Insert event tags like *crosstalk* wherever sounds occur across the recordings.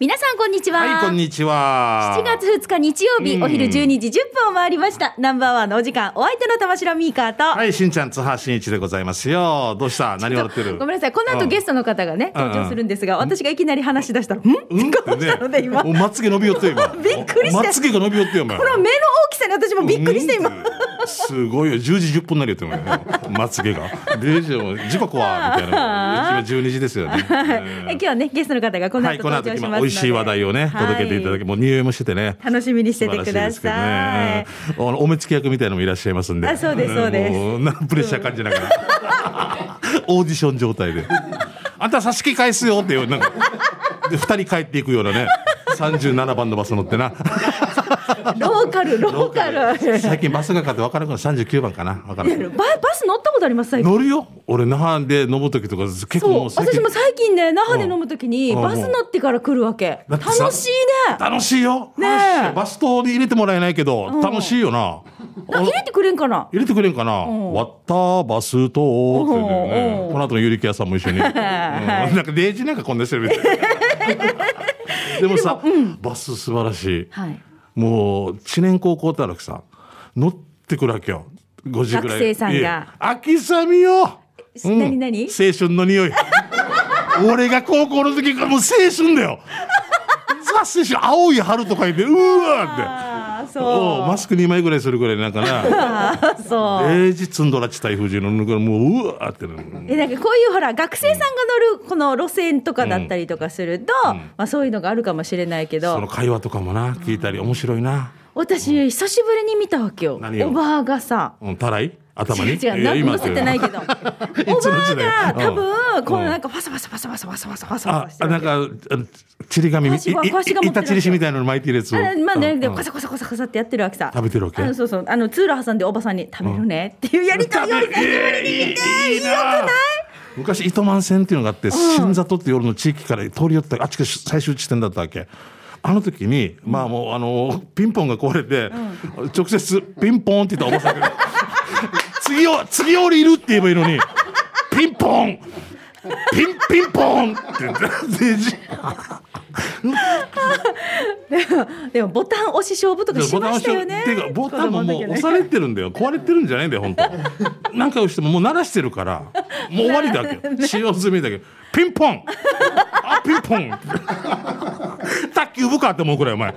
皆さんこんにちは。はい、こんにちは。7月2日日曜日、うんお昼12時10分を回りました。ナンバーワンのお時間、お相手の玉城ミーカーと、はい、しんちゃん、津波しんいちでございますよ。どうした？何笑ってる？ごめんなさい、この後うんゲストの方がね、うん登場するんですが、私がいきなり話し出したら、ん？うん？こうしたので今、こおまつげ伸びよってよ今。*laughs* びっくりしてまつげが伸びよってよ、お前。の目の大きさに私もびっくりして今。うんすごいよ。10時10分になるよって、お前。まつげが。0時も、時刻は？みたいな。*laughs* 今12時ですよね。え今日はね、ゲストの方がこのはい、後登場しますので、今美味しい話題をね、届けていただき、はもう匂いもしててね。楽しみにしててください。ね。うんあのお目付け役みたいなのもいらっしゃいますんで。あそうですそうですもなプレッシャー感じながら。オーディション状態で。あんた差し引き返すよっていう、なんか。で、二人帰っていくようなね。37番のバス乗ってな。*laughs* ローカル、ローカル。最近バスがかって分からんから39番かな。分からん。ババス乗ったことあります最近。乗るよ。俺、那覇で飲む時とか結構私も最近ね那覇で飲むときにうん。バス乗ってから来るわけ。楽しいね。楽しいよ。ねバス停に入れてもらえないけど、楽しいよな。な入れてくれんかな？入れてくれんかな、割ったバスとこの後のゆりきやさんも一緒に、*laughs* うん。なんかデイジなんかこんなしてるみたい *laughs* でもさ、バス素晴らしい、はいもう知念高校ってあるわけさ。乗ってくるわけよ。5時ぐらい。学生さんが。秋雨よ、何何？青春の匂い。*laughs* 俺が高校の時からもう青春だよ。ザ青春。青い春とか言ってうわーってああおうそマスク2枚ぐらいするぐらいなんかな。*laughs* そう。平日積んどらち台風中のぬくもううわーってなる。えなんかこういうほら学生さんが乗るこの路線とかだったりとかすると、まあ、そういうのがあるかもしれないけど。その会話とかもな聞いたり面白いな、私久しぶりに見たわけよ。おばあがさ。うん、たらい？頭に？違う違う。何も乗せてないけど。*laughs* おばあが多分うん。このなんかファサファサファサファサファサファサファサフあなんかちり紙みい箸が箸が持ってる板ちりしみたいなの巻いてるやつを。あまあね、カサカサカサカサってやってるわけさ。食べてるわけ？そうそう、あの通路挟んでおばさんに食べるねっていうやりとりを久しぶりに見て、いいな昔糸満線っていうのがあって、新里って夜の地域から通り寄ったあっちが最終地点だったわけあの時に、まあもうあのピンポンが壊れて、直接ピンポンって言ったおばさんが *laughs* 次を次降りるって言えばいいのにピンポン。ピンピンポンって言ってでじでもボタン押し勝負とかしましたよね。ていうかボタンももう押されてるんだよ。壊れてるんじゃないんだよ本当。何回押してももう鳴らしてるからもう終わりだけ。ど *laughs* 使用済みだけ。どピンポン。あピンポン卓球部かって思うくらいお前。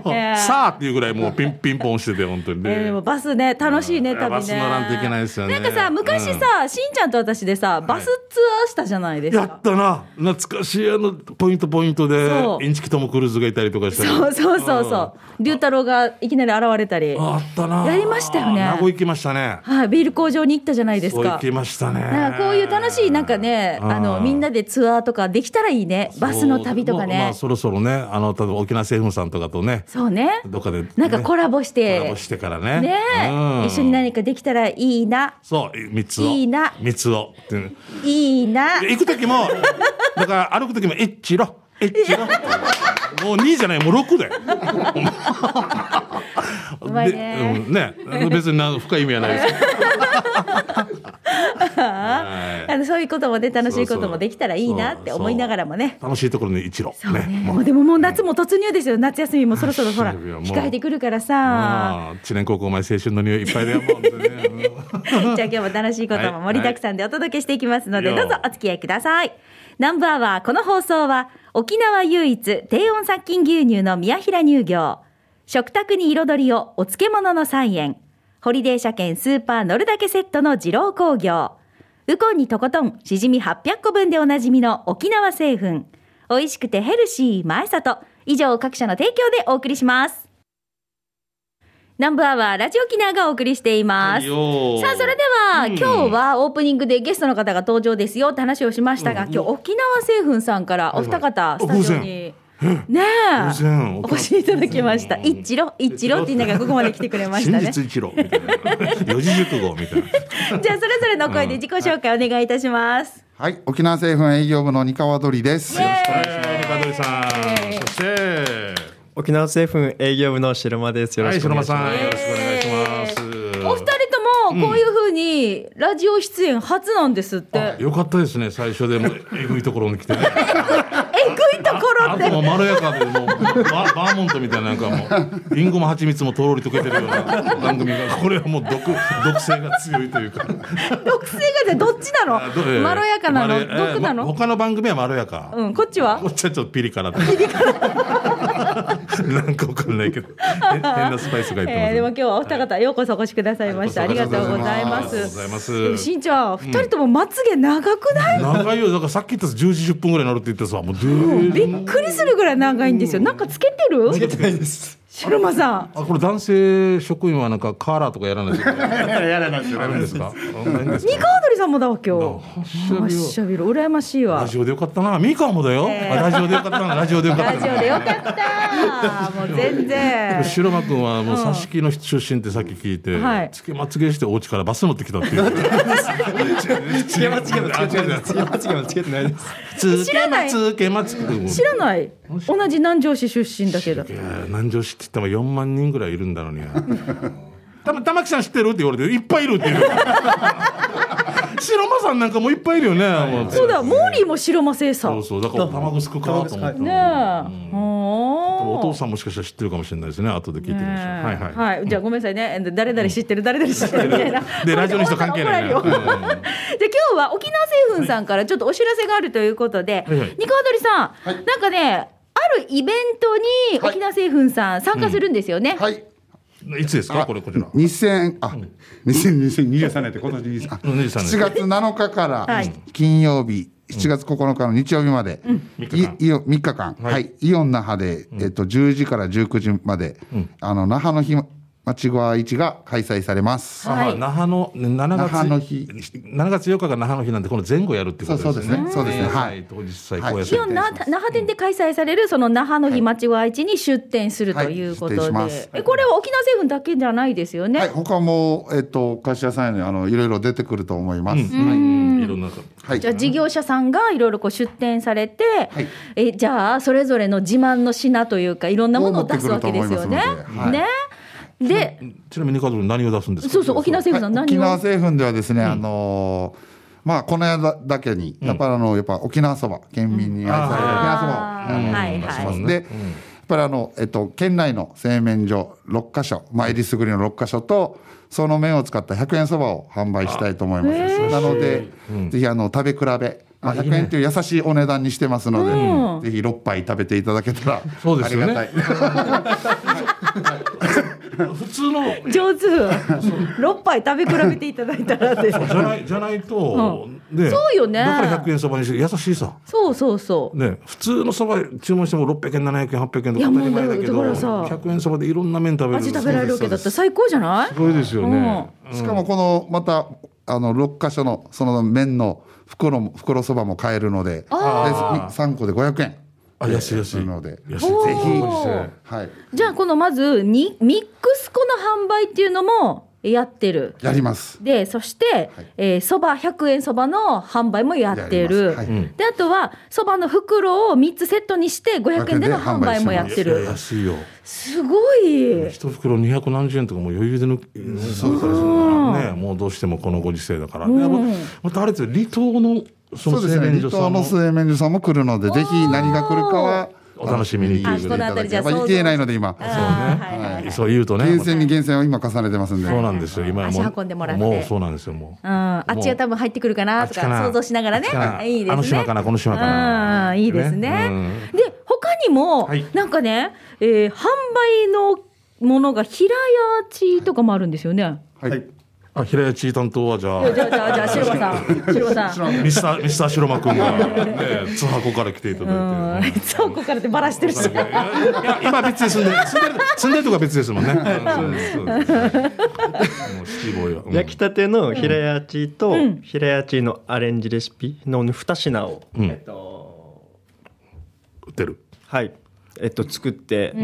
*laughs* さあっていうぐらいもうピンピンポンしてて本当にえーでねもバスね楽しいねうん。旅ね。バス乗らんといけないですよね。なんかさ昔さ、しんちゃんと私でさバスツアーしたじゃないですか。やったな。懐かしいあのポイントポイントでインチキトム・クルーズがいたりとかしてそうそうそうそう。龍太郎がいきなり現れたり、あったな。やりましたよね。名護行きましたね。はいビール工場に行ったじゃないですか。行き。ましたね。なんかこういう楽しいなんかね、あのみんなでツアーとかできたらいいね。バスの旅とかそう。まあ。そろそろねあの例えば沖縄政府さんとかとねそうね。どっかで、ね、なんかコラボして、コラボしてからね。ね。え、うん。一緒に何かできたらいいな、そう三つを。いいな。三つをいいな。で行く時もだから歩く時も一ロ一ロもう2じゃないもう6だよ。うまいね。でうんね。別に何深い意味はないです。け *laughs* どあのそういうこともね、楽しいこともできたらいいなって思いながらもね。楽しいところに一路。そうね。ももうでももう夏も突入ですよ。夏休みもそろそろほら、*laughs* もう。控えてくるからさ。ああ知念高校前青春の匂いいっぱいだよもう。本当にねうんじゃあ今日も楽しいことも盛りだくさんでお届けしていきますので、はいどうぞお付き合いください。ナンバーはこの放送は沖縄唯一低温殺菌牛乳の宮平乳業、食卓に彩りをお漬物の菜園、ホリデー車検スーパー乗るだけセットの二郎工業、ウコンにとことんしじみ800個分でおなじみの沖縄製粉、美味しくてヘルシー前里、以上各社の提供でお送りします。ナンバーはラジオ沖縄がお送りしています。はいよさあ、それでは、うん。今日はオープニングでゲストの方が登場ですよ。って話をしましたが、今日沖縄製粉さんからお二方、はいスタジオに、ねえ、お越しいただきました。一郎、一郎って言いながらここまで来てくれました真ね。実一路みたいな。四字熟語みたいな。じゃあ、それぞれの声で自己紹介お願いいたします。はい、沖縄製粉営業部の二川鳥です。イエーイ。はい中鳥さん。そして沖縄製粉営業部の白間です。よろはい、しくお願いします。白間さん、よろしくお願いします。お二人ともこういうふうにラジオ出演初なんですって。よかったですね、最初でもえぐいところに来て。ね。えぐいところって。もうまろやかでもうババーモントみたいななんかもうリンゴも蜂蜜もとろり溶けてるような番組がこれはもう毒毒性が強いというか。毒性がねどっちなの？ええ。まろやかなの？毒なの？ええ他の番組はまろやか、うんこっちは？こっちはちょっとピリ辛だピリ辛 *laughs* なんかわかんないけど。へ変なスパイスが入ってます、えー、でも今日はお二方ようこそお越しくださいました、はい。ありがとうございまありがとうございます。す。でもしんちゃん二人ともまつげ長くない、長いよ。だからさっき言った10時10分ぐらいになるって言ってさもう10びっくりするぐらい長いんですよ。なんかつけてる？つけてないです。白間さん。あこれ男性職員はなんかカーラーとかやらないといけないやらないですよ。あるんですか？あないんですか？ニカワドリさんもだわ今あ日マッシャビル羨ましいわ。ラジオでよかったな。ミカもだよ、*laughs* ラジオでよかったな。ラジオでよかったラジオでよかった。もう全然。*laughs* 白間君はもう挿し木の出身ってさっき聞いて、はい。つけまつげしてお家からバス乗ってきたっていう。つけまつげもつけてないです。つけまつげもつけてないです。つ知らない。つけまつげ。知らない同じ南城市出身だけど。南城市って言っても4万人ぐらいいるんだろうに。*laughs* たま玉木さん知ってる？って言われていっぱいいるって言う。*laughs* 白間さんなんかもいっぱいいるよね。もう。そうだモーリーも白間製さそうそうだから卵すくかと思った。ねえ、おお父さんもしかしたら知ってるかもしれないですね。後で聞いてみましょう。はいはい。はい、じゃあごめんなさいね。誰々知ってる、誰々知ってるみたいな。*laughs* でラジオの人関係ないねじゃあ今日は沖縄製粉さんからちょっとお知らせがあるということで、はい。はいニカワドリさん、なんかね、あるイベントにはい。沖縄製粉さん参加するんですよね。はい。いつですか？これこちら。2000あ、2023年って今年23 23年7月7日からはい。金曜日、7月9日の日曜日まで、三日間。いイオン3日間、はい。はい、イオン那覇で、えっと、10時から19時まで、あの那覇の日町ご市が開催されます。はい。あ那覇の7月那覇の日。7月8日が那覇の日なんでこの前後やるってことですね。そうそうですね。そうですね。はい。当日祭高野はい。イオン那那覇店で開催されるその那覇の日町ご市に出店するとい。うことで、はい出店します。えこれは沖縄製粉だけじゃないですよね？はい、他も、えっと、菓子屋さんにあのいろいろ出てくると思います。はい、いろんな。はい。じゃあ事業者さんがいろいろこう出店されて、はい。えじゃあそれぞれの自慢の品というかいろんなものを出すわけですよね。を持ってくると思い。ね。で、ちなみにカード何を出すんですか？そうそう沖縄製粉さん何を、はい沖縄製粉ではですね、あのーまあこの間だけにやっぱりあのやっぱ沖縄そば県民に愛される沖縄そばをはい。ます。で、やっぱりあのえっと県内の製麺所6カ所まあえりすぐりの6カ所とその麺を使った100円そばを販売したいと思います。なので、ぜひあの食べ比べまあ、100円という優しいお値段にしてますので、ぜひ6杯食べていただけたらそうですよね。ありがたい *laughs* 普通の。上手。6杯食べ比べていただいたらです。*laughs* じゃない、じゃないと、ね。そうよね。だから100円そばにして優しいさ。そうそうそう。ね、普通のそば注文しても600円、700円、800円とか当たり前だけど、だからさ。100円そばでいろんな麺食べる。味食べられるわけだったら最高じゃない？すごいですよね。しかもこのまたあの6箇所のその麺の袋も袋そばも買えるのでで3個で500円。あ、安い安い。のでぜひ。はい。じゃあこのまずにミックス粉の販売っていうのもやってる。やります。でそしてえーそば、100円そばの販売もやってる、はい。であとはそばの袋を3つセットにして500円での販売もやってる。安いよ。すごい。一袋二百何十円とかもう余裕で抜きそうたりするからねもうどうしてもこのご時世だから、でもまたあれですよ離島のそのそうですね。離島の製麺所さんも来るのでぜひ何が来るかはお楽しみに。あこの辺りじゃあ想像やっぱ言えないので今。あーはいはいそう言うとね厳選に厳選を今重ねてますんで。そうなんですよ。今はもう足運んでもらって。もうそうなんですよもう。うん、あっちが多分入ってくるかなとか想像しながらね。いいですね。あの島かなこの島かな。うんいいですね。ね。で他にも、はい。なんかね、えー販売のものが平屋地とかもあるんですよね。はいあ平屋地担当はじゃあ。じゃあじゃあじゃあ白間さん。*laughs* 白間さん。ミスターミスター白間君が *laughs* ね津箱から来ていただいて。うん。そうここからってバラしてるしいや今別で住んでる。住んでる住んでるとこは別ですもんね。焼きたての平屋チと平屋チのアレンジレシピの2品を、うん。えっと売ってる。はい。えっと作って、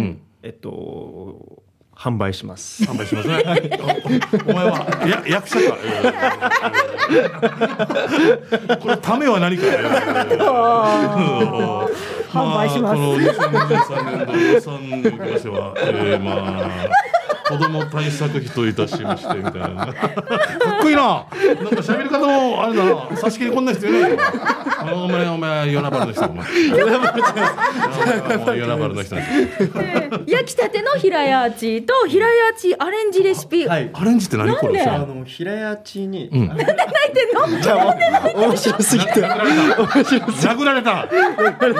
えっと販売します販売しますね。*laughs* おお前はや役者か。これためは何か。*laughs* *laughs* 販売しますあこの2023年度予算におきましては、えー、まあ。子供対策費といたしましてみたいな。かっこいいな。なんか喋り方もあれだな。差し切りこんな人いないよ。お前お前ヨナバルの人お前。ヨナバルの人 *laughs* 焼きたての平屋アチと平屋アチアレンジレシピ、はい。アレンジって何これ？なんあの平屋地に、ん。あ泣いてんの？じゃあ面白すぎて。殴られた。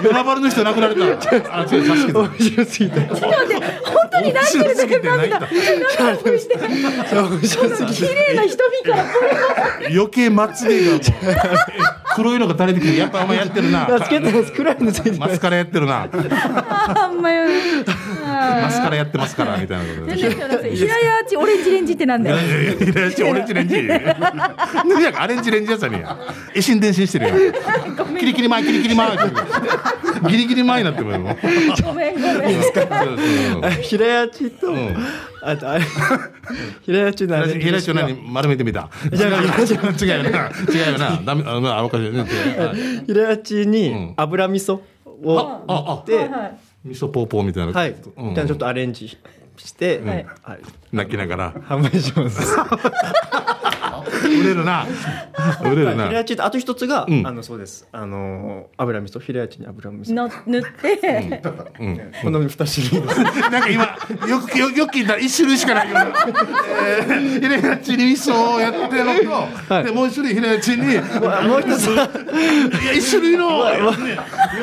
ヨナバルの人殴られた。あ違う差し切り面白すぎて。ちょっと待って本当に泣いてるだけ涙ふりして面白すぎ *laughs* 綺麗な瞳から。余計まつげが黒いのが垂れてくるやっぱお前やってるな。マスカラやってるな。*laughs* *laughs* あんまよマスカラやってますからみたいなことで平屋アチオレンジレンジってなんだよいやいやいやいやオレンジレンジ。何やアレンジレンジやつやねんや。一心伝心してるやん。キリキリ前キリキリ前。ギリギリ前になってもよ。ごめんごめんあ平屋地と、んあとあれ平屋地のあれ平地を何？丸めてみた？違う違う違うよな。違うよな。ダメあのあおかしいね。はい平屋地うんに油味噌をあああで、はい味噌ポーポーみたいな。はい、うん。ちょっとアレンジして、はいはい、泣きながら。販売します。*laughs* *laughs* 売れるな。売れるなヒレ。アチとあと一つが、うんあのそうです。あの油味噌ヒレアチに油味噌。の塗ってうん。*laughs* この二種類。*laughs* なんか今よくよくよく聞いたら一種類しかないよ。えーヒレアチに味噌をやってるのと、はいでもう一種類ヒレアチに。もう一つはいや一種類の、ね、よ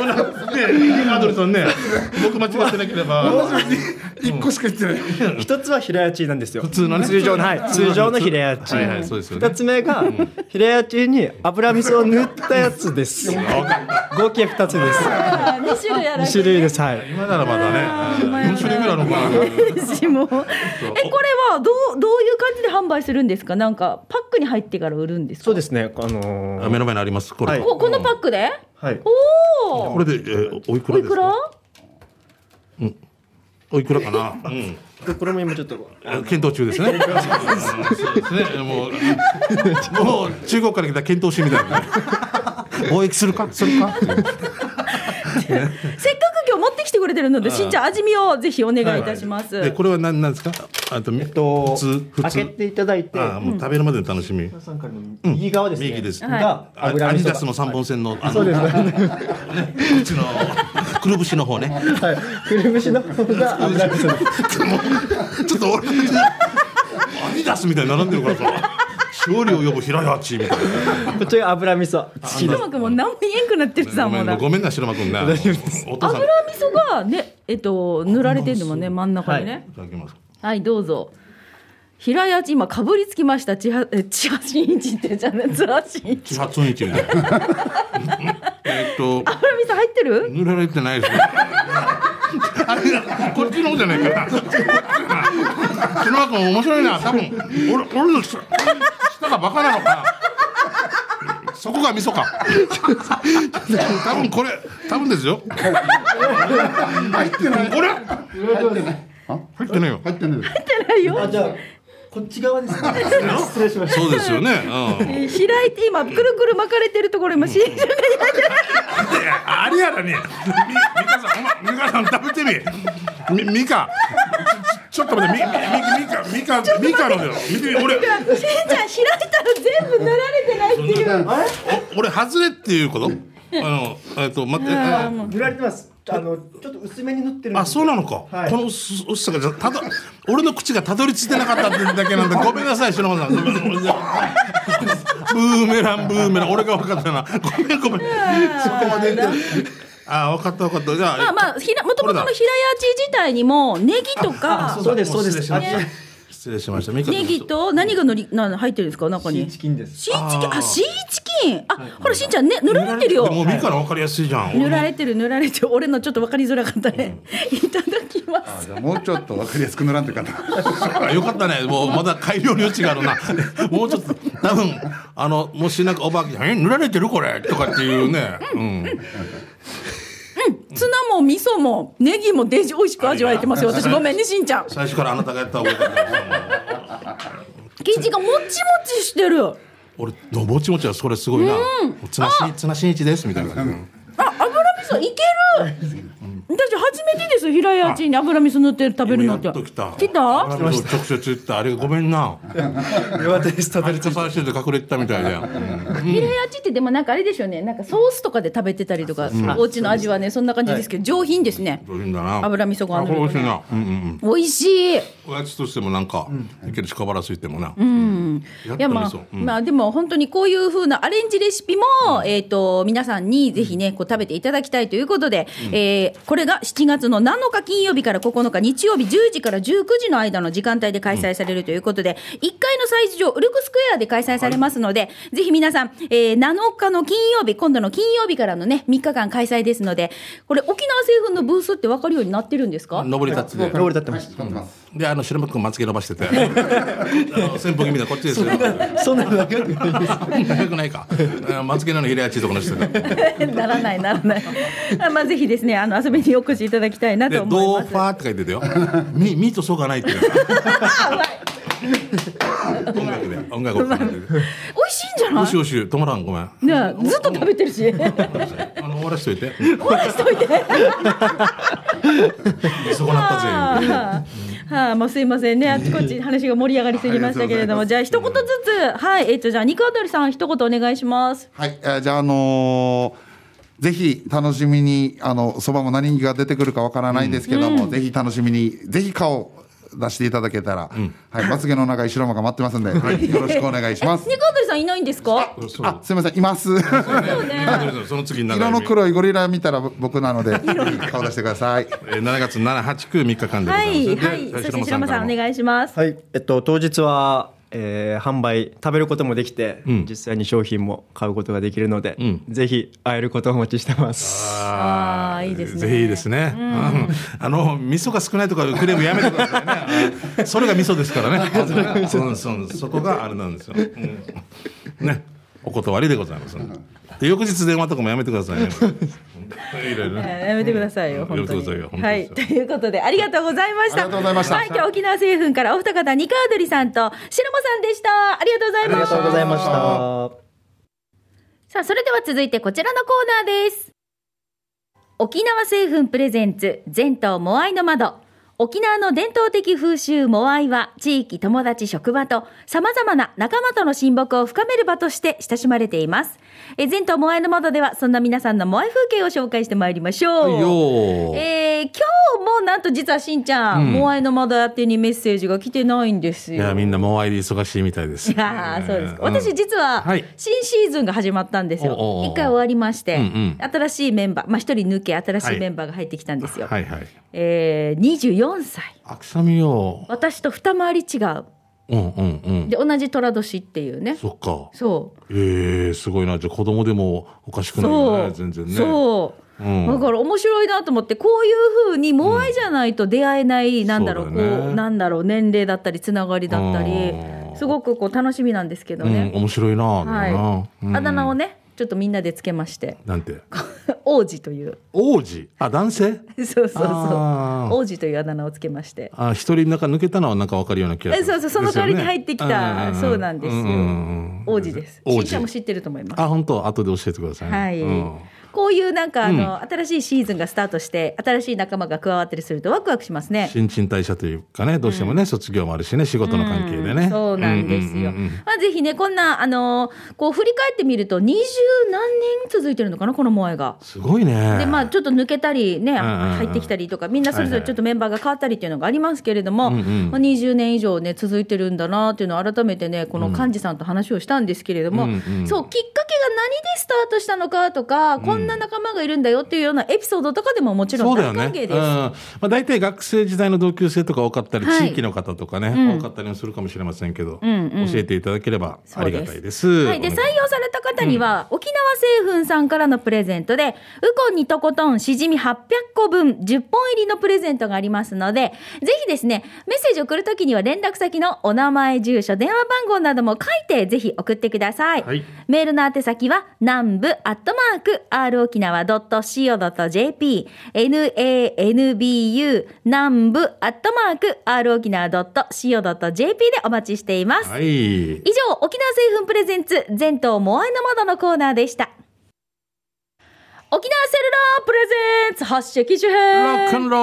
うなねアドルソンね僕間違ってなければ一個しか言ってない。一つはヒレアチなんですよ。普通のね通常のはい通常のヒレアチ。はいはいそうです二つ目が、ヒレアチに油味噌を塗ったやつです。合計二つです。あ二種類やら二種類です。はい。今ならまだね。4種類ぐらいあるのかなえこれはどうどういう感じで販売するんですか？なんかパックに入ってから売るんですか？そうですね。あの目の前にあります。これ、はい。ここのパックで？はい。おおこれで、えーおいくおいくら？ですからおいくらかな、うん。でこれも今ちょっとえ検討中ですね。うんそうですね。もう、もう中国から来た検討しみたいなね。*laughs* 貿易するか、するか？*laughs* せっかく今日持ってきてくれてるのでしんちゃん味見をぜひお願いいたします、で、これは何、なんですか？あと、ええっと普通、普開け通。ていただいて。あ、もう食べるまでの楽しみ。右側ですね。右です。はいがあ油味噌がアディダスの三本線の、あの、そうですね。ね、こっちの。くるぶしの方ね。はい。くるぶしの方が *laughs* 油味噌です。ちょっと俺。アディダスみたいに並んでるからさ。勝利を呼ぶ平屋地みたいな。こっちが油味噌。白間くんも何も言えんくなってるさごめもうごめんな白間君ね。油味噌がねえっと塗られてるのもね真ん中にねただきます。はい、どうぞ平屋地今かぶりつきました千千葉真一ってじゃね津いな。えっと。油味噌入ってる？塗られてないですね。あれこっちの方じゃないかな。篠原君面白いな。多分俺俺の下下がバカなのかな。そこが味噌か。多分これ多分ですよ。入ってない。これ入ってない。あ？入ってないよ。入ってないです。ないよあ、じゃあ、こっち側ですね。*laughs* 失礼しました。そうですよね。うん。えー開いて今くるくる巻かれてるところ今真一がいやあれやらね。みミカさんお前ミカさん食べてみ。みミカ。ちょっと待ってみみミカミカミカのだよ。見てみ俺。しんちゃん開いたら全部塗られてないっていうお俺外れっていうこと？あのえっと待って。あ塗られてます。あの、ちょっと薄めに塗ってるあそうなのか。はいこの薄薄さがじゃただ *laughs* 俺の口がたどり着いてなかったってだけなんで *laughs* ごめんなさい篠原さん。*laughs* ブーメランブーメラン俺が分かったな。ごめんごめん。そこまで言って。あ分かった分かったじゃあ。まあまあひらもともとの平屋地自体にもネギとかそうですそうです失礼しました。ネギと何がのりな入ってるんですか？中にチキンです。シーチキン？あシーチキン？あほらしんちゃんね塗られてるよもうミカの分かりやすいじゃん。塗られてる塗られてる俺のちょっと分かりづらかったね、いただきますじゃあもうちょっとわかりやすく塗らんといかな。あよかったね。もうまだ改良の余地があるな。もうちょっと、多分、あの、もしなんかおばあちゃん、え、塗られてるこれ？とかっていうね。うん。ツナも味噌もネギもデジ美味しく味わえてますよ。私ごめんねしんちゃん。最初からあなたがやった方がよかった。生地がもちもちしてる。俺、のもちもちはそれすごいな。ツナし、ツナしんいちですみたいな。あ油味噌いける。ネ私初めてです平屋地に油味噌塗って食べるのって。来た。来た？あ直接言った。あれごめんな。岩手スタあれ探してて隠れてたみたいで、うん。平屋地ってでもなんかあれでしょうね。なんかソースとかで食べてたりとか、お家の味はねそんな感じですけど、上品ですね。どういうんだな。油味噌が美味しいな。美味しい。うんおやつとしてもなんか、いけるしかばらついてもな、うん。やっいやまあと味噌、う。ん。まあでも本当にこういう風なアレンジレシピも、えっ、と皆さんにぜひねこう食べていただきたいということで、えーこれが7月の7日金曜日から9日日曜日10時から19時の間の時間帯で開催されるということで、1階の催事場ウルクスクエアで開催されますので、ぜひ皆さん、えー7日の金曜日今度の金曜日からのね3日間開催ですのでこれ沖縄製粉のブースって分かるようになってるんですか、上り立つで。登り立ってます。使ってます。であの白間君まつげ伸ばしてて。*laughs* あの扇風機みたいなこっちですよ。そんな長くないです。長くないか。あまつげの入れやちいとこの人でならないならない。あまあぜひですねあの遊びにお越しいただきたいなでと思います。ドーファーって書いてたよ。ミミーとそうがないっていう。音楽で音楽をかけて。美味しいんじゃない？おしおし止まらんごめんねえずっと食べてるし。あの終わらしといて。終わらしといて。そこなったぜ。はあ、はあ、もうすいませんね。あちこち話が盛り上がりすぎましたけれども、じゃあ一言ずつ。はいえっとじゃあ肉あたりさん一言お願いします。はい、えーじゃあ、あのーぜひ楽しみに、あの、そばも何が出てくるかわからないですけども、ぜひ楽しみに、ぜひ顔を出していただけたら、はい、まつげの長い白間が待ってますんで、はい、よろしくお願いします。肉あたりさんいないんですか？あ、すみません、います。そうね。その次色の黒いゴリラ見たら僕なので、ぜひ顔出してください。えー7月7、8、9、3日間でござはいいます。はい。そして白間さんお願いします。はい。えっと、当日は、えー販売、食べることもできて、ん実際に商品も買うことができるので、んぜひ会えることをお待ちしてます。ああいいですねぜひいいですね。うんあの味噌が少ないとかクレームやめてくださいね。あ *laughs* それが味噌ですからね。*laughs* そうそうそこがあれなんですよ。うんね、お断りでございます。で翌日電話とかもやめてくださいね。*laughs* いろいろね。やめてくださいよ、本当に。はい、ということで、ありがとうございました。ありがとうございましたはい、今日は沖縄製粉からお二方、ニカードリさんと白間さんでした。ありがとうございありがました。とうございました。さあ、それでは続いてこちらのコーナーです。沖縄製粉プレゼンツ、全島モアイの窓。沖縄の伝統的風習モアイは地域、友達、職場と様々な仲間との親睦を深める場として親しまれています。え全島モアイの窓ではそんな皆さんのモアイ風景を紹介してまいりましょう。よーえー今日もなんと実はしんちゃん、モアイの窓宛てにメッセージが来てないんですよ。いやみんなもうアイで忙しいみたいです。いやーそうですか。うん私実ははい新シーズンが始まったんですよ。一回終わりまして、うんうん新しいメンバー、まあ一人抜け新しいメンバーが入ってきたんですよ。はいはい。えー、24歳。あくさみよ。私と二回り違う。うんうんうん。で、同じ寅年っていうね。そっか。そう。ええすごいな。じゃあ子供でもおかしくないね。全然ね。そう。うんだから面白いなと思ってこういうふうにモアイじゃないと出会えない、なんだろうこうなんだろう年齢だったりつながりだったりうんすごくこう楽しみなんですけどうん、ね、面白いな。はい、あだ名を。ねちょっとみんなでつけまして。うんなんて？*laughs* 王子という。王子？あ、男性？*laughs* そうそうそう。王子というあだ名をつけまして。あ、一人なんか抜けたのはなんかわかるような気がする。えそうそうその代わりに入ってきたそうなんですよ。うんうんうん王子です。王子。も知ってると思います。あ、本当？後で教えてくださいね。はい、うんこういうなんかあの、新しいシーズンがスタートして新しい仲間が加わったりするとワクワクしますね。新陳代謝というかね、どうしてもね、卒業もあるしね、仕事の関係でね。そうなんですよ。うんうんうんうんまあ、ぜひね、こんな、あのーこう振り返ってみると、二十何年続いてるのかな、このモアイが。すごいね。で、まあ、ちょっと抜けたりね、んうんうん。入ってきたりとか、みんなそれぞれちょっとメンバーが変わったりっていうのがありますけれども、うんうんまあ、20年以上ね、続いてるんだなっていうのを改めてね、この幹事さんと話をしたんですけれども、うんうんそう、きっかけが何でスタートしたのかとか、こんな仲間がいるんだよっていうようなエピソードとかでももちろ。ん大歓迎です。うん。まあ、大体学生時代の同級生とか多かったり、はい地域の方とかね、うん多かったりもするかもしれませんけど、んうん教えていただければありがたいです。はい、で採用された方には、沖縄製粉さんからのプレゼントで、ウコンにとことんしじみ800個分10本入りのプレゼントがありますので、ぜひですね、メッセージを送るときには連絡先のお名前、住所、電話番号なども書いてぜひ送ってください。はいメールの宛先は、南部アットマーク、r 沖縄 .co.jp、nanbu 南部アットマーク、r 沖縄 .co.jp でお待ちしています。はい。以上、沖縄製粉プレゼンツ、全島モアイの窓のコーナーでした。沖縄セルラープレゼンツ発射機種ロック編ンロ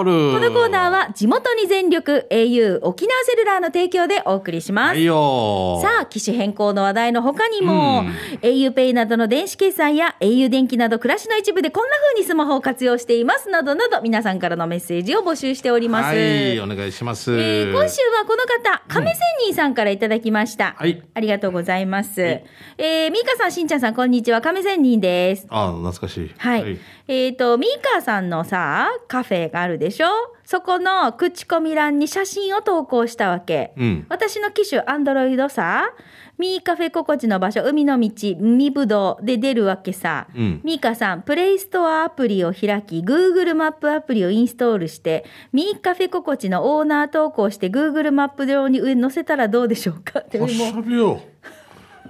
ールこのコーナーは地元に全力 au 沖縄セルラーの提供でお送りします。はいよさあ、機種変更の話題の他にも、うん auPay などの電子決済や au 電気など暮らしの一部でこんな風にスマホを活用していますなどなど皆さんからのメッセージを募集しております。はいお願いします、えー今週はこの方、亀仙人さんからいただきました。はいありがとうございます。えー、ミーカさん、しんちゃんさん、こんにちは。亀仙人です。あ懐かしいはい。えっ、と、ミーカーさんのさ、カフェがあるでしょ？そこの口コミ欄に写真を投稿したわけ。うん。私の機種、アンドロイドさ、ミーカフェ心地の場所、海の道、海ぶどうで出るわけさ。うん。ミーカさん、プレイストアアプリを開き、Google マップアプリをインストールして、ミーカフェ心地のオーナー投稿して Google マップ上に上に載せたらどうでしょうか？ってはしゃべよ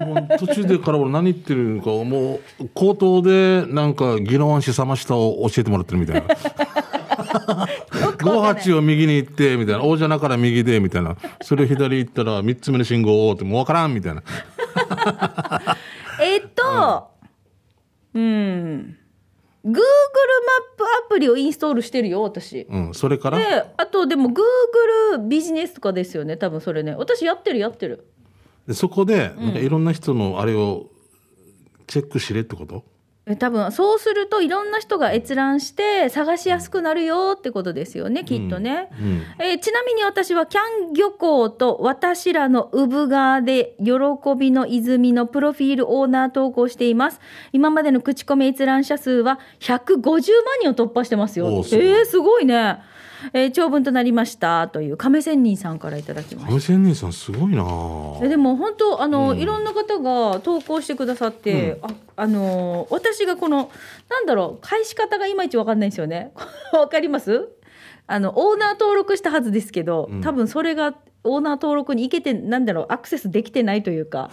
もう途中でから俺何言ってるのかもう口頭でなんか宜野湾市様下を教えてもらってるみたいな *laughs* 58を右に行ってみたいな大じゃなから右でみたいなそれ左行ったら3つ目の信号をってもう分からんみたいな *laughs* えっと、うん。Google マップアプリをインストールしてるよ、私。うんそれから？で、あとでも Google ビジネスとかですよね、多分それね。私やってるやってる。でそこでなんかいろんな人のあれをチェックしれってこと、え多分そうするといろんな人が閲覧して探しやすくなるよってことですよね、きっとね。うんえーちなみに私はキャン漁港と私らの産川で喜びの泉のプロフィールオーナー投稿しています。今までの口コミ閲覧者数は150万人を突破してますよ。えー、すごいね。えー長文となりました。という亀仙人さんからいただきました。亀仙人さんすごいな。えでも本当あの、いろんな方が投稿してくださって、ああの私がこのなんだろう返し方がいまいちわかんないんですよね。*laughs* わかります？あのオーナー登録したはずですけど、多分それがオーナー登録に行けてなんだろうアクセスできてないというか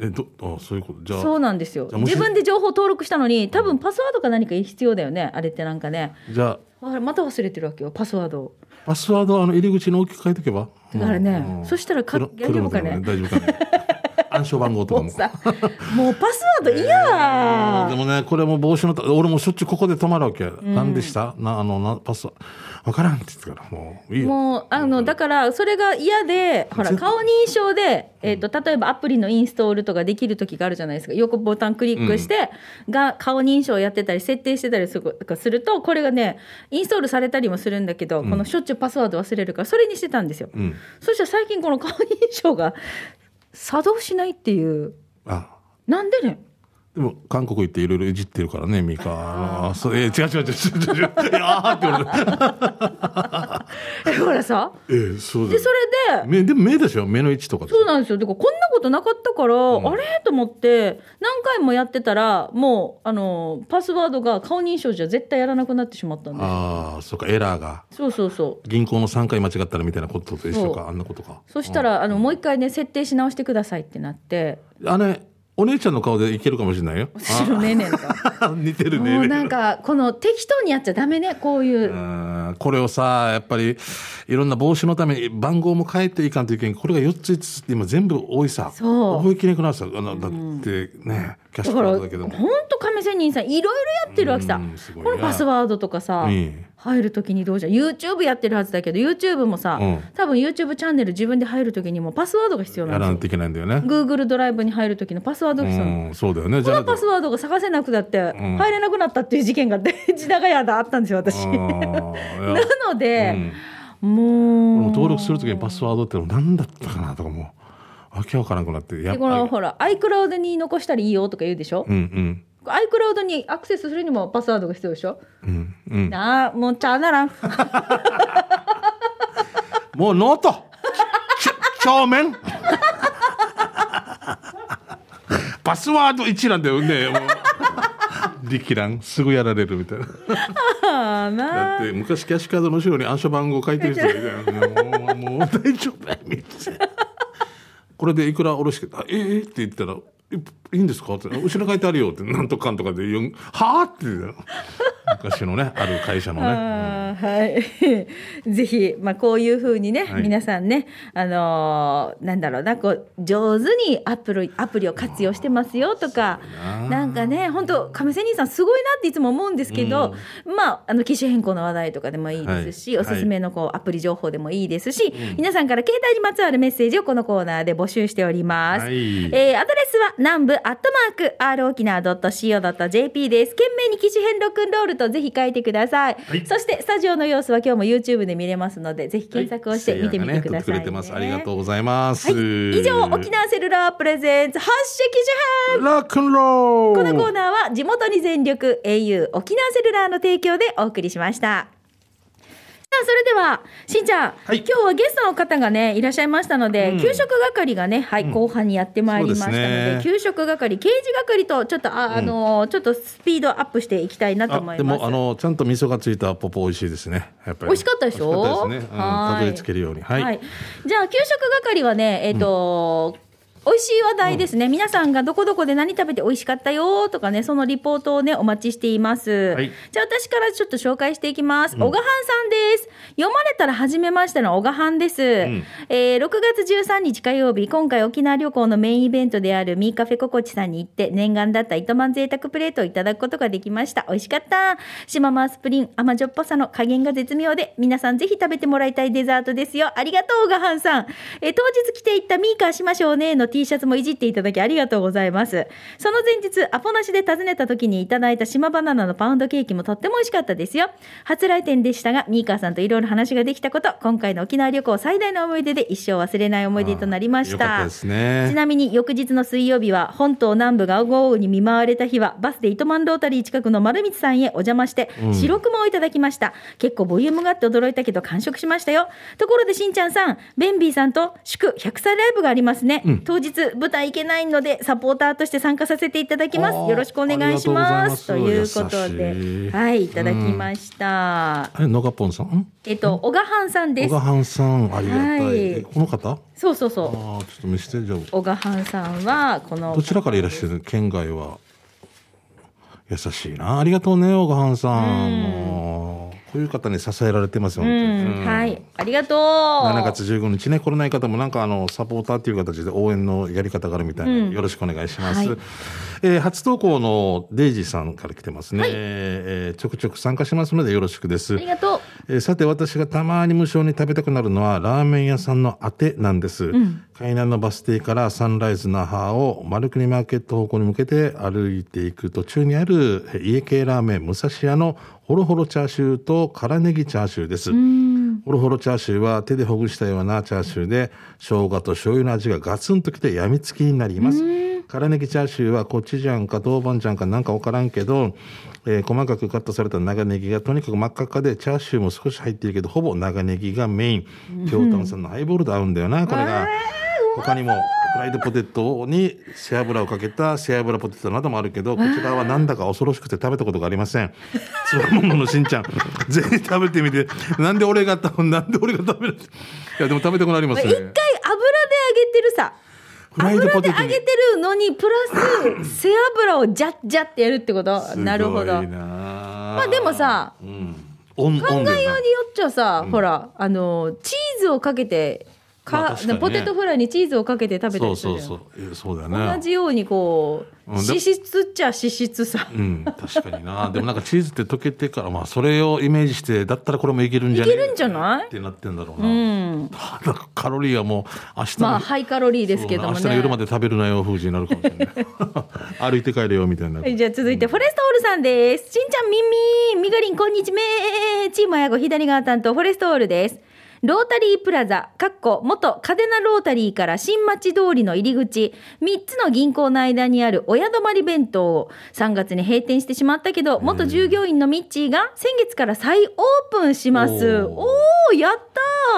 えどあそういうこと。じゃあ。そうなんですよ。自分で情報登録したのに多分パスワードか何か必要だよねあれってなんかね。じゃあ。あまた忘れてるわけよパスワードを。パスワードあの入り口に大きく書いとけば。だからねうん。そしたらか大丈夫かね。来るの大丈夫かね。暗証番号とかも。もうパスワード嫌。だでもねこれも帽子のた俺もしょっちゅうここで止まるわけ、何でした？なあのなパスワ分からんって言ってからもういいよ。もうあのだからそれが嫌でほらぜ顔認証で、えー、と例えばアプリのインストールとかできる時があるじゃないですか。横ボタンクリックして、が顔認証やってたり設定してたりするするとこれがねインストールされたりもするんだけど、このしょっちゅうパスワード忘れるからそれにしてたんですよ、ん。そしたら最近この顔認証が作動しないっていう。あ。なんでねでも韓国行っていろいろいじってるからねミカ。あそうえー違う違う違う。違う違ういやーって言われて *laughs* えほらさ。えーそうだよ。でそれで。目でも目でしょ？目の位置とかでそうなんですよ。でこんなことなかったから、あれ？と思って、何回もやってたら、もう、あの、パスワードが顔認証じゃ絶対やらなくなってしまったんです。ああそうかエラーが。そうそうそう。銀行の3回間違ったらみたいなことと一緒かあんなことか。そしたら、あの、もう一回ね、設定し直してくださいってなって、あれお姉ちゃんの顔でいけるかもしれないよ。白ねえねんか。あ *laughs* 似てるね。もうなんか、この適当にやっちゃダメね、こういう。うん。これをさやっぱりいろんな防止のために番号も変えていかんといけん。これが4つ5つって今全部多いさ。そう。覚えきれなくなるさ。あのだってねキャッシュカードだけども。本当亀仙人さん、いろいろやってるわけさ。このパスワードとかさ。うん、入るときにどうじゃん。YouTube やってるはずだけど、YouTube もさうん、多分 YouTube チャンネル自分で入るときにもパスワードが必要なんですよやらないと。いけないんだよね Google ドライブに入る時のパスワード必要なのんそうだよねこのパスワードが探せなくなって、入れなくなったっていう事件が *laughs* 時代がやだあったんですよ、私。*laughs* なので、もう。登録するときにパスワードって何だったかなとかもうわけわからなくなってやでっぱりこのほら、iCloud に残したらいいよとか言うでしょ、うんうん iCloud にアクセスするにもパスワードが必要でしょ、うんうん。なあ、もうちゃうならん。*laughs* もうノート。ちょ帳面。*laughs* パスワード1なんだよね力乱すぐやられるみたいな。だって昔キャッシュカードの後ろに暗証番号書いてる人がいたよもうもう大丈夫みたいな。これでいくら下ろして「あええって言ったら「えいいんですか?」って「後ろ書いてあるよ」って「なんとかんとかで読んはあ?」って。昔のねある会社のね、はい。ぜひ、まあ、こういうふうにね、はい。皆さんね、あのーなんだろうな、こう、上手にアプリ、アプリを活用してますよとか、な。んかね、本当亀仙人さんすごいなっていつも思うんですけど、まあ、あの、機種変更の話題とかでもいいですし、はい。おすすめのこう、アプリ情報でもいいですし、皆さんから携帯にまつわるメッセージをこのコーナーで募集しております。はい。えーアドレスは南部アットマーク r 沖縄 .co.jp です。懸命に機種変ロックンロールとぜひ書いてください。はい。そしてスタジオの様子は今日も YouTube で見れますので、ぜひ検索をして見てみてください、ね。せいねありがとうございます、はい、以上沖縄セルラープレゼンツ発射機種編ロックンロール。このコーナーは地元に全力 au 沖縄セルラーの提供でお送りしました。さあ、それでは、しんちゃん、はい。今日はゲストの方がね、いらっしゃいましたので、うん。給食係がね、はい、後半にやってまいりましたので、ですね。給食係、刑事係と、ちょっと、あ、あのー、ちょっとスピードアップしていきたいなと思います。あでもあのちゃんと味噌がついたポポ美味しいですね。やっぱり。美味しかったでしょ？美味しかったですね、うん、はい。たどり着けるように。はい、じゃあ給食係はねえっ、と、美味しい話題ですね、皆さんがどこどこで何食べて美味しかったよとかねそのリポートをねお待ちしています、はい。じゃあ私からちょっと紹介していきます、小賀藩さんです。読まれたら初めましての小賀藩です、ん。えー6月13日火曜日今回沖縄旅行のメインイベントであるミーカフェココチさんに行って念願だった糸満贅沢プレートをいただくことができました。美味しかった。島マースプリン甘じょっぱさの加減が絶妙で皆さんぜひ食べてもらいたいデザートですよ。ありがとう小賀藩さん、えー当日着ていったミーカーしましょうねの T シャツもいじっていただきありがとうございます。その前日アポなしで訪ねた時にいただいた島バナナのパウンドケーキもとっても美味しかったですよ。初来店でしたがミーカーさんといろいろ話ができたこと今回の沖縄旅行最大の思い出で一生忘れない思い出となりました。よかったですね。ちなみに翌日の水曜日は本島南部が豪雨に見舞われた日はバスで糸満ロータリー近くの丸光さんへお邪魔して白熊をいただきました、結構ボリュームがあって驚いたけど完食しましたよ。ところでしんちゃんさんベンビーさんと祝100歳ライブがありますね、当日舞台行けないのでサポーターとして参加させていただきます。よろしくお願いします。ということで。はいいただきました、え野賀ポンさん？んえっと小賀藩さんです。小賀藩さんありがたい、はい。えこの方？そうそうそう。ああちょっと見せてじゃあ。小賀藩さんはこのどちらからいらっしゃる。県外は優しいな。ありがとうね小賀藩さん。もうこういう方に支えられてますよ。はい。ありがとう。7月15日ね、来れない方もなんかあのサポーターっていう形で応援のやり方があるみたいな、よろしくお願いします。はい。えー初投稿のデイジーさんから来てますね、えーちょくちょく参加しますのでよろしくです。ありがとう。えーさて私がたまに無償に食べたくなるのはラーメン屋さんのあてなんです、海南のバス停からサンライズ那覇を丸国マーケット方向に向けて歩いていく途中にあるえー家系ラーメン武蔵屋のホロホロチャーシューと辛ネギチャーシューです。ホロホロチャーシューは手でほぐしたようなチャーシューで生姜と醤油の味がガツンときてやみつきになります。辛ネギチャーシューはコチュジャンか豆板醤かなんかわからんけど、えー細かくカットされた長ネギがとにかく真っ赤っかでチャーシューも少し入っているけどほぼ長ネギがメイン。京丹さんのハイボールと合うんだよなこれが。他にもフライドポテトに背脂をかけた背脂ポテトなどもあるけどこちらはなんだか恐ろしくて食べたことがありません。つわもののしんちゃん。ぜひ食べてみて。なんで俺がなんで俺が食べる？いやでも食べたくなりますね。一回油で揚げてるさ。フライド油ポテト揚げてるのにプラス背脂をジャッジャってやるってこと？な。るほど。まあでもさうん。考えようによっちゃさ、ほらあのチーズをかけてか、まあねポテトフライにチーズをかけて食べたるじゃんそうそうえそうだよね同じようにこう脂質っちゃ脂質さ、うん、確かにな。*laughs* でもなんかチーズって溶けてから、まあそれをイメージして、だったらこれもいけるんじゃね？いけるんじゃない？ってなってんだろううな。んただカロリーはもう明日の、まあハイカロリーですけどもそうな明日の夜まねで食べるなよ風になるかもしれない。*laughs* 歩いて帰れよみたいな。はい、じゃあ続いて、フォレストオールさんです。しんちゃん、みんみん、みがりん、こんにちめチームあやご左側担当、フォレストオールです。ロータリープラザ、かっこ、元カデナロータリーから新町通りの入り口、3つの銀行の間にある親泊まり弁当を3月に閉店してしまったけど、元従業員のミッチーが先月から再オープンします。おーおー、やっ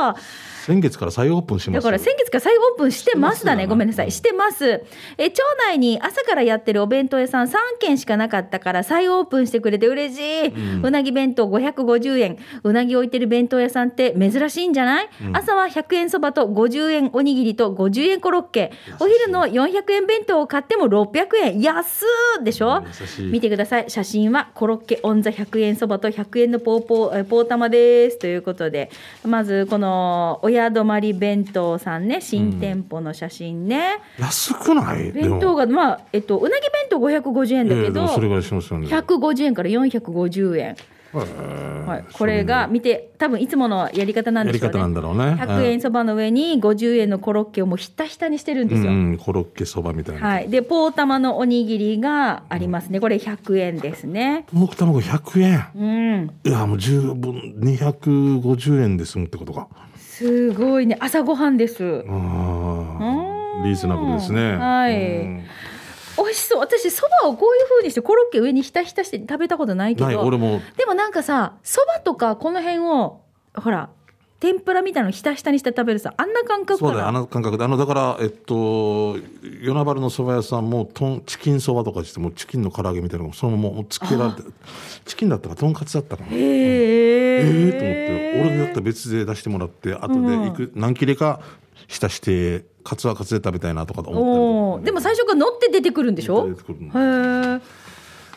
たー先月から再オープンしますだから先月から再オープンしてますだね。ごめんなさい。してます。え、町内に朝からやってるお弁当屋さん3軒しかなかったから再オープンしてくれて嬉しい。うなぎ弁当550円。うなぎ置いてる弁当屋さんって珍しいんじゃない、朝は100円そばと50円おにぎりと50円コロッケ。お昼の400円弁当を買っても600円。安ーでしょ？優しい見てください。写真はコロッケオンザ100円そばと100円のポーポー、えポー玉です。ということで、まずこの親泊まり弁当さんね、新店舗の写真ね。安くない？弁当が、まあ、えっと、うなぎ弁当550円だけど、いやでもそれぐらいしますよね150円から450円。はい、これが見て、多分いつものやり方なんでしょうね。やり方なんだろうね100円そばの上に50円のコロッケをもうひたひたにしてるんですよ。うん、コロッケそばみたいな、はい。で、ポー玉のおにぎりがありますね。これ100円ですね。僕卵100円うん。いやもう十分250円で済むってことかすごいね。朝ごはんです。あリーズナブルですねはいうん美味しそう。私、そばをこういう風にしてコロッケ上にひたひたして食べたことないけど。ない俺もでもなんかさ、そばとかこの辺を、ほら、天ぷらみたいなのひたひたにして食べるさ、あんな感覚。そうだよあの感覚で。あのだからえっと与那原の蕎麦屋さんもとんチキンそばとかしてもうチキンの唐揚げみたいなのがそのままもうつけられてチキンだったかとんかつだったかな。へえええー、と思って俺だったら別で出してもらって後で行く、何切れか浸してカツはカツで食べたいなとか思ったりでも最初から乗って出てくるんでしょ？出てくるのへえ。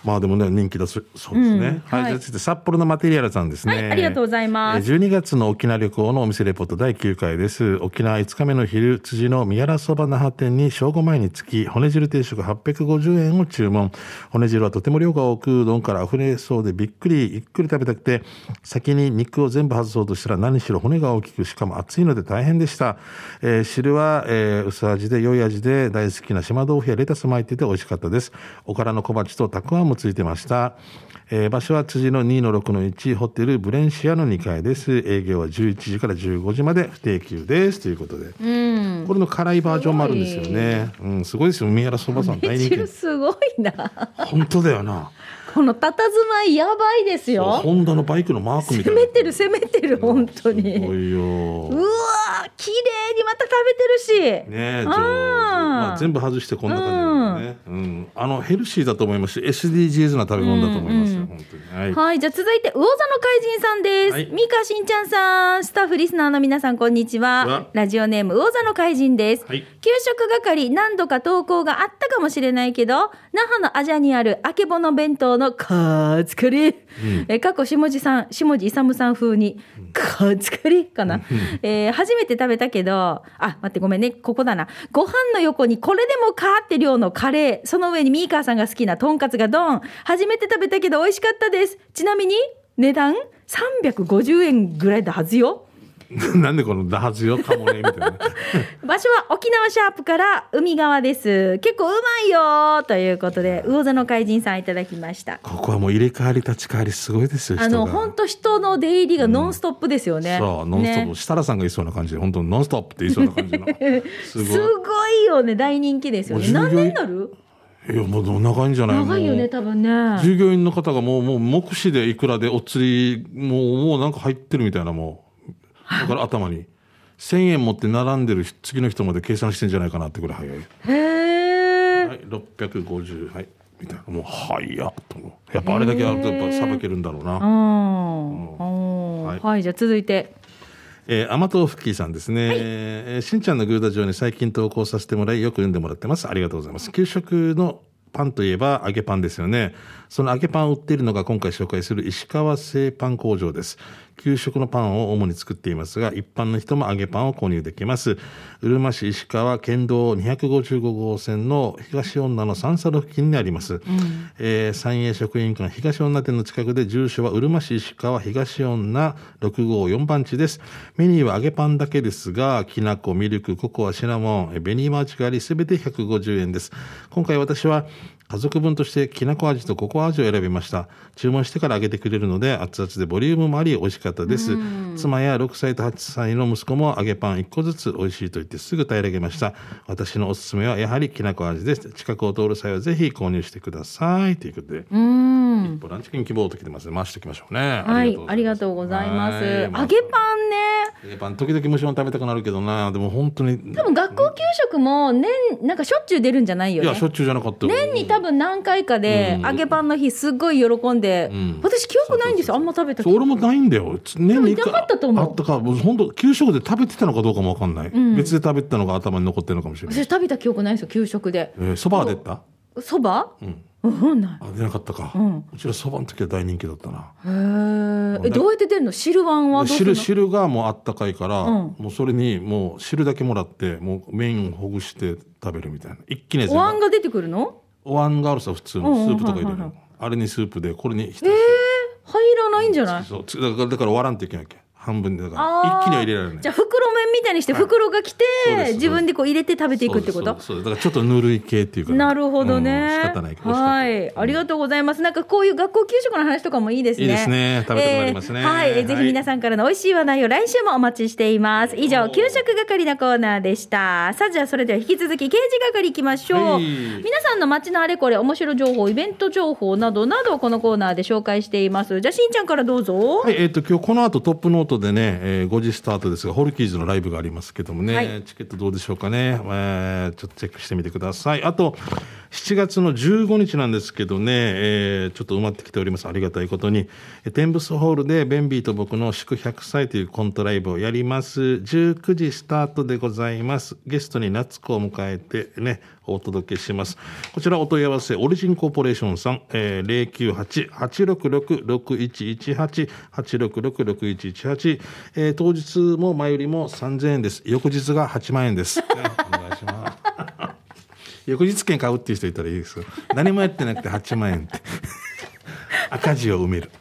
まあでもね人気だそそうですね、はい、うん。はい。じゃあ続いて札幌のマテリアルさんですね、はいありがとうございます。えー12月の沖縄旅行のお店レポート第9回です。沖縄5日目の昼辻の宮良そば那覇店に正午前につき骨汁定食850円を注文。骨汁はとても量が多くうどんから溢れそうでびっくりゆっくり食べたくて先に肉を全部外そうとしたら何しろ骨が大きくしかも熱いので大変でした、えー汁は、えー薄味で良い味で大好きな島豆腐やレタス巻いてて美味しかったです。おからの小鉢とたくあんもついてました、えー場所は辻の2の6の1ホテルブレンシアの2階です。営業は11時から15時まで不定休です。ということで、うん。これの辛いバージョンもあるんですよね。うんすごいですよ。宮原そばさん大人気。*laughs* すごいな。本当だよなこの佇まいやばいですよ。ホンダのバイクのマークみたいな。攻めてる攻めてる本当に。すごいよ。うわー綺麗にまた食べてるし。ねえ上まあ、全部外してこんな感じですね、うん。あのヘルシーだと思いますし SDGs な食べ物だと思いますよ、本当に。はい、はい、じゃあ続いて魚座の怪人さんです。はい。ミカしんちゃんさん、スタッフリスナーの皆さんこんにちは。こんにちは。ラジオネーム魚座の怪人です。はい。給食係何度か投稿があったかもしれないけど、那覇のアジャにあるあけぼの弁当のカツカリ。え過去下地さん、下地勇さん風に、カツカリかな？えー初めて食べたけど、あ、待ってごめんね、ここだな。ご飯の横にこれでもかって量のカレー、その上にミーカーさんが好きなとんかつがドン。初めて食べたけど美味しかったです。ちなみに、値段？350円ぐらいだはずよ。*laughs* なんでこのダハズよかもねみたいな。*laughs* 場所は沖縄シャープから海側です。結構うまいよということで、魚座の怪人さんいただきました。ここはもう入れ替わり立ち替わりすごいですよあの、本当人の出入りがノンストップですよね。そうノンストップ、ね設楽さんが言いそうな感じで本当ノンストップって言いそうな感じの。*laughs* すすごいよね、大人気ですよね。何年になる？いやもう長いんじゃない長いよね、多分ね。従業員の方がもうもう目視でいくらでお釣りもうもうなんか入ってるみたいなもう *laughs* だから頭に1000円持って並んでる次の人まで計算してんじゃないかなってぐらい早い。へえ。はい、650はいみたいな。もう早っと。思うやっぱあれだけあるとやっぱさばけるんだろうな、はい。はい、じゃあ続いて。えー、甘党フッキーさんですね、えーしんちゃんのグーダ上に最近投稿させてもらいよく読んでもらってます。ありがとうございます。給食のパンといえば揚げパンですよね。その揚げパンを売っているのが今回紹介する石川製パン工場です給食のパンを主に作っていますが一般の人も揚げパンを購入できます。うるま市石川県道255号線の東女の三差路付近にあります、えー三栄食品館東女店の近くで住所はうるま市石川東女654番地です。メニューは揚げパンだけですがきな粉ミルクココアシナモンえー紅マーチがありすべて150円です。今回私は家族分としてきなこ味とココア味を選びました。注文してから揚げてくれるので熱々でボリュームもあり美味しかったです。妻や6歳と8歳の息子も揚げパン1個ずつ美味しいと言ってすぐ平らげました。私のおすすめはやはりきなこ味です。近くを通る際はぜひ購入してください。ということで。うん。一歩ランチ券希望と来てますね。回しておきましょうね。はい、ありがとうございます。はい。揚げパンね。やっぱ時々蒸し物食べたくなるけどな。でも本当に。多分学校給食も年なんかしょっちゅう出るんじゃないよね。いやしょっちゅうじゃなかったよ。年に多分何回かでうん。揚げパンの日すっごい喜んで、ん。私記憶ないんですよ。あんま食べた俺もないんだよ。年に一回。あったかもう本当給食で食べてたのかどうかもわかんない、別で食べてたのが頭に残ってるのかもしれない。私食べた記憶ないですよ給食で。えーそば、は出た？そば？うんうんない。あ出なかったか、ううんちらそばの時は大人気だったな。へー。えどうやって出るの？汁ワンは汁汁がもうあったかいから、うん。もうそれにもう汁だけもらってもう麺をほぐして食べるみたいな。一気にお椀が出てくるの？お椀があるさ普通の。スープとか入れる、うん。うんはいはいあれにスープでこれに浸えーして、入らないんじゃない？そう。つだからだから割らんといけないわけ半分でだから一気には入れられないじゃあ袋麺みたいにして袋が来て、そうです自分でこう入れて食べていくってこと？そうだからちょっとぬるい系っていうかなるほどね。うん仕方ないはい。ありがとうございます。なんかこういう学校給食の話とかもいいですね。いいですね食べたくなりますねえーはい。えーぜひ皆さんからの美味しい話題を来週もお待ちしています。以上、給食係のコーナーでした。さあ、じゃあそれでは引き続き刑事係行きましょう。はい皆さんの街のあれこれ、面白情報、イベント情報などなど、このコーナーで紹介しています。じゃあ、しんちゃんからどうぞ。はい、えっ、と、今日この後トップノートでね、えー5時スタートですが、ホルキーズのライブがありますけどもね、はいチケットどうでしょうかね、えーちょっとチェックしてみてください。あと、7月の15日なんですけどね、えーちょっと埋まってきております。ありがたいことに。えーテンブスホールでベンビーと僕の祝100歳というコントライブをやります。19時スタートでございます。ゲストに夏子を迎えてね、お届けします。こちらお問い合わせ、オリジンコーポレーションさん、えー、098-866-6118、866-6118、えー当日も前よりも3000円です。翌日が8万円です。ね *laughs* お願いします。翌日券買うっていう人いたらいいですよ。何もやってなくて8万円って。*laughs* 赤字を埋める。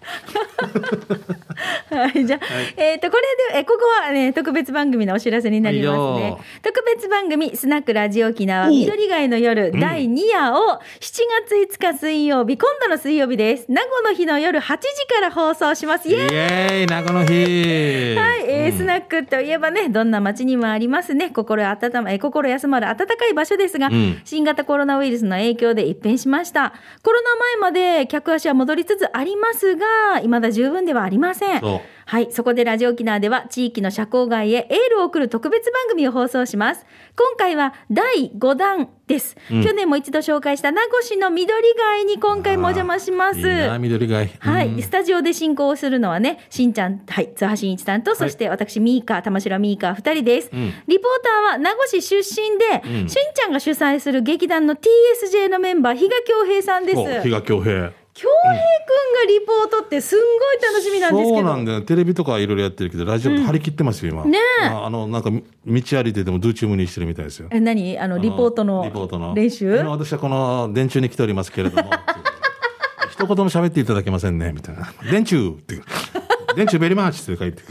はい、じゃあ、えっ、と、これで、え、ここはね、特別番組のお知らせになりますね。特別番組、スナックラジオ沖縄、緑街の夜、第2夜を、7月5日水曜日、今度の水曜日です。名護の日の夜8時から放送します。イイエーイ名護の日。はい、えースナックといえばね、どんな街にもありますね。心温ま、えー心休まる暖かい場所ですが、ん新型コロナウイルスの影響で一変しました。コロナ前まで客足は戻りつつありますが、未だ十分ではありません。はい、そこでラジオ沖縄では地域の社交外へエールを送る特別番組を放送します。今回は第5弾です。去年も一度紹介した名護市の緑街に今回もお邪魔します。いいな、緑街。はい、スタジオで進行をするのはね、しんちゃん、はい、津波真一さんと、そして私、ミーカー、玉城ミーカー二人です。んリポーターは名護市出身で、うんしんちゃんが主催する劇団の TSJ のメンバー、比嘉恭平さんです。お比嘉恭平。恭平くんがリポートってすんごい楽しみなんですけど。そうなんだよ。テレビとかいろいろやってるけど、ラジオ張り切ってますよ、今。ねえああの、なんか、道歩いてても、ドゥーチュイムニーしてるみたいですよ。え、何あの、リポートのリポートの練習？今私はこの電柱に来ておりますけれども *laughs* 一言も喋っていただけませんねみたいな「電柱」って「電柱 very much」って書いて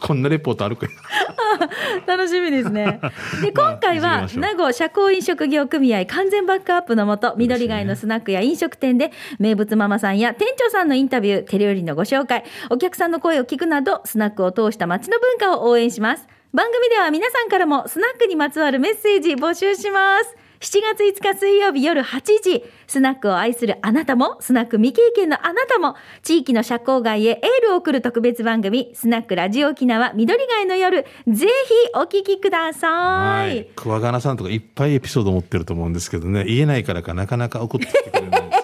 こんなレポートあるかよ楽しみですね。*laughs* で、今回は、名護社交飲食業組合完全バックアップのもと、緑街のスナックや飲食店で、名物ママさんや店長さんのインタビュー、テレよりのご紹介、お客さんの声を聞くなど、スナックを通した街の文化を応援します。番組では皆さんからもスナックにまつわるメッセージ募集します。7月5日水曜日夜8時、スナックを愛するあなたも、スナック未経験のあなたも、地域の社交外へエールを送る特別番組、スナックラジオ沖縄緑街の夜、ぜひお聞きください。はい。桑原さんとかいっぱいエピソード持ってると思うんですけどね。言えないからかなかなか怒ってきてくれない。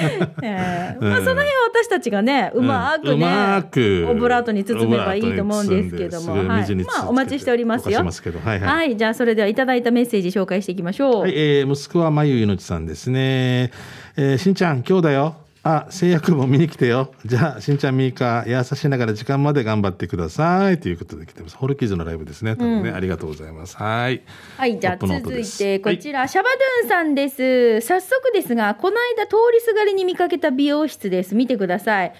*laughs* ええ。まあ、その辺は私たちがね、うまーくね、うまーく。オブラートに包めばいいと思うんですけども、はい、まあ、お待ちしておりますよ。すけど。はいはい。じゃあ、それではいただいたメッセージ紹介していきましょう。はい、えー、息子はまゆゆのちさんですね。えー、しんちゃん、今日だよ。あ、製薬も見に来てよ。じゃあ、しんちゃん、みーか、優しいながら時間まで頑張ってください。ということで来てます。ホルキーズのライブですね。多分ね、ありがとうございます。はい。はい、じゃあ続いてこちら、シャバドゥンさんです。早速ですが、この間通りすがりに見かけた美容室です。見てください。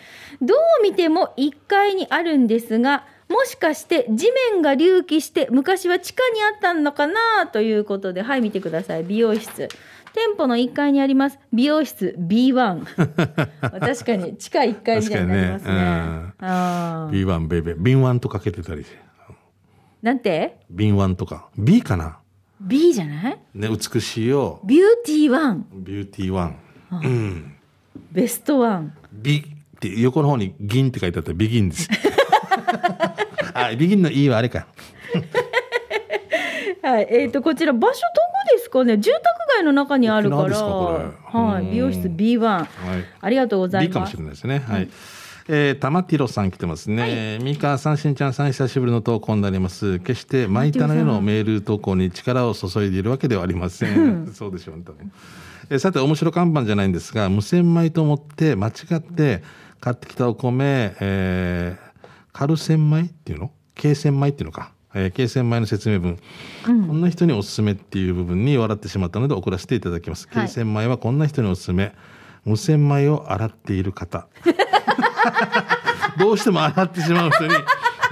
どう見ても1階にあるんですが、もしかして地面が隆起して昔は地下にあったのかな？ということで、はい、見てください。美容室。店舗の1階にあります。美容室 B1。*laughs* 確かに地下1階みたいになりますね。ねあー B1 ベイベー。敏腕とかけてたり。なんて？敏腕とか。B かな ?B じゃない？ね、美しいよ。ビューティーワン。ビューティーワン。ベストワン。ビって横の方に銀って書いてあったらビギンです。あ *laughs* ビギンの E はあれかはい、えっ、と、こちら場所どこですかね？住宅街の中にあるから。はい、うん美容室 B1。はいありがとうござい B かもます。しれないですね。はい。えー、玉ティロさん来てますね。三河さん、しんちゃんさん、久しぶりの投稿になります。決して、マイタのへのメール投稿に力を注いでいるわけではありません。*laughs* そうでしょうね、多分。えーさて、面白看板じゃないんですが、無洗米と思って、間違って買ってきたお米、えー、カルセン米っていうの？軽洗米っていうのか？えー、軽洗米の説明文、こんな人におすすめっていう部分に笑ってしまったので送らせていただきます。はい軽洗米はこんな人におすすめ。無洗米を洗っている方。*laughs* どうしても洗ってしまう人に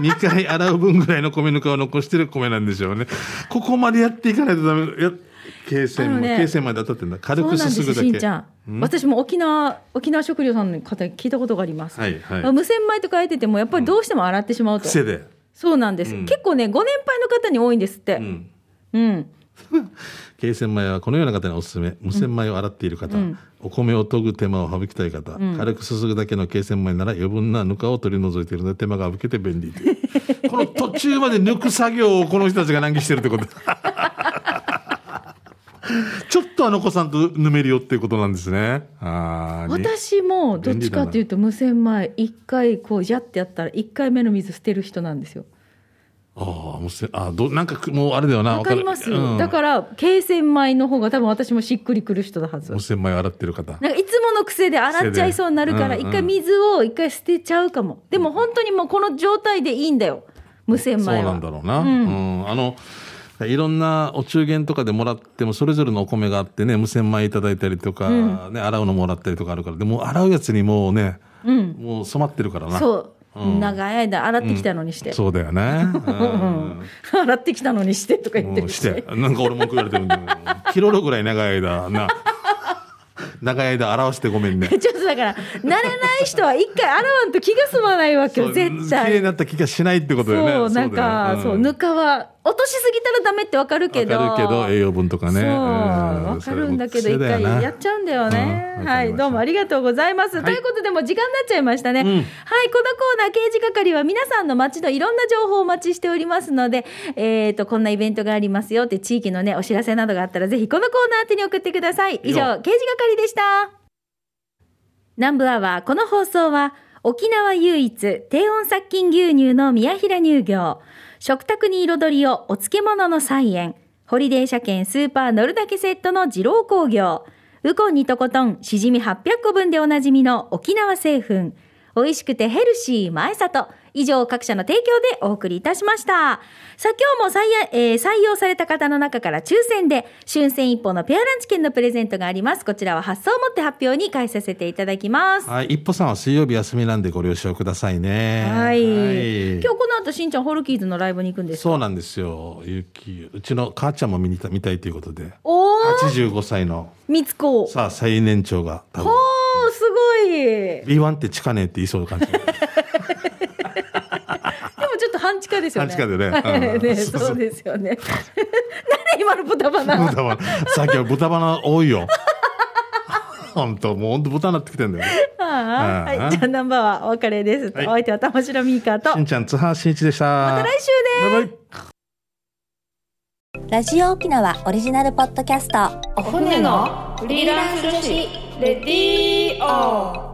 2回洗う分ぐらいの米ぬかを残してる米なんでしょうね。ここまでやっていかないとダメ。や軽あ洗米、のねで当たってんだ。軽くすすぐだけ。私も沖縄、沖縄食料さんの方に聞いたことがあります。はいはい無洗米と書いてても、やっぱりどうしても洗ってしまうと。癖で。そうなんです、結構ね、ご年配の方に多いんですって。うん。うん。*laughs* 軽洗米はこのような方におすすめ。無洗米を洗っている方、お米を研ぐ手間を省きたい方、軽くすすぐだけの軽洗米なら余分なぬかを取り除いているので手間が省けて便利というこの途中まで抜く作業をこの人たちが難儀してるってこと。*laughs* *laughs* ちょっとあの子さんとぬめるよっていうことなんですね。私もどっちかっていうと無洗米一回こうジャってやったら一回目の水捨てる人なんですよ。ああ、無洗あーどなんかくもうあれだよな。わかります、うん。だから軽洗米の方が多分私もしっくりくる人だはず。無洗米を洗ってる方。なんかいつもの癖で洗っちゃいそうになるから癖でうんうん。一回水を一回捨てちゃうかも。でも本当にもうこの状態でいいんだよ。無洗米は。そうなんだろうな。うん。あの、いろんなお中元とかでもらっても、それぞれのお米があってね、無洗米いただいたりとか、ね、洗うのもらったりとかあるから、でも洗うやつにもうね、もう染まってるからな。そう、長い間洗ってきたのにして、そうだよね。うん洗ってきたのにしてとか言ってるして。なんか俺も食われてるんだよ。キロロぐらい長い間、な。長い間洗わしてごめんね。*laughs* ちょっとだから慣れない人は一回洗わんと気が済まないわけよそう絶綺麗に対なった気がしないってことだよね。そうなんかそう,、ぬかは落としすぎたらダメってわかるけど。わかるけど栄養分とかね。わかるんだけど一回やっちゃうんだよね、はい。どうもありがとうございます、ということでもう時間になっちゃいましたね、はい。このコーナー刑事係は皆さんの街のいろんな情報をお待ちしておりますのでえっ、とこんなイベントがありますよって地域のねお知らせなどがあったらぜひこのコーナー宛てに送ってください。以上刑事係でした。南部アワーこの放送は沖縄唯一低温殺菌牛乳の宮平乳業食卓に彩りをお漬物の菜園ホリデー車検スーパー乗るだけセットの二郎工業ウコンにとことんしじみ800個分でおなじみの沖縄製粉美味しくてヘルシー前里以上各社の提供でお送りいたしました。さあ今日も採用,、えー採用された方の中から抽選で春戦一歩のペアランチ券のプレゼントがあります。こちらは発送をもって発表に返させていただきます。はい、一歩さんは水曜日休みなんでご了承くださいね。はい。今日この後しんちゃんホルキーズのライブに行くんですか？そうなんですよ。ゆき、うちの母ちゃんも見にた見たいということで、おー85歳の、みつこ。さあ、最年長が多分、おー、すごい。で B1 って地下ねえって言いそうな感じ。もちょっと半地下ですよね。半地下でね *laughs* ねそうですよね。*laughs* 何今の豚鼻。豚バナ？さっきは豚バナ多いよ。*laughs* 本当もう本当豚になってきてんだよね。はい。じゃあナンバーはお別れです。はいお相手は玉城ミーカーと。しんちゃん、津波しんいちでした。また来週ね。バイバイ。ラジオ沖縄オリジナルポッドキャストお船のフリーランス女子レディオ